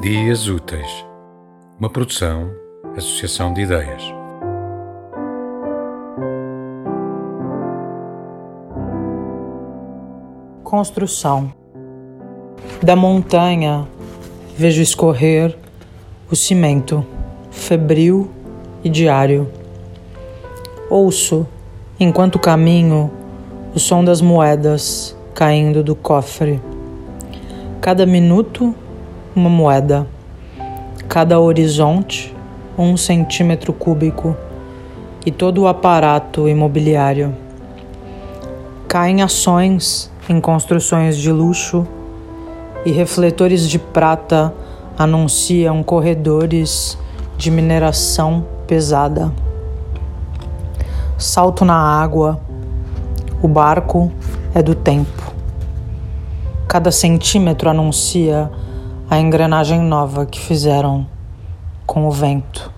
Dias Úteis, uma produção, associação de ideias. Construção da montanha vejo escorrer o cimento, febril e diário. Ouço, enquanto caminho, o som das moedas caindo do cofre. Cada minuto, uma moeda. Cada horizonte, um centímetro cúbico. E todo o aparato imobiliário. Caem ações em construções de luxo e refletores de prata anunciam corredores de mineração pesada. Salto na água, o barco é do tempo. Cada centímetro anuncia a engrenagem nova que fizeram com o vento.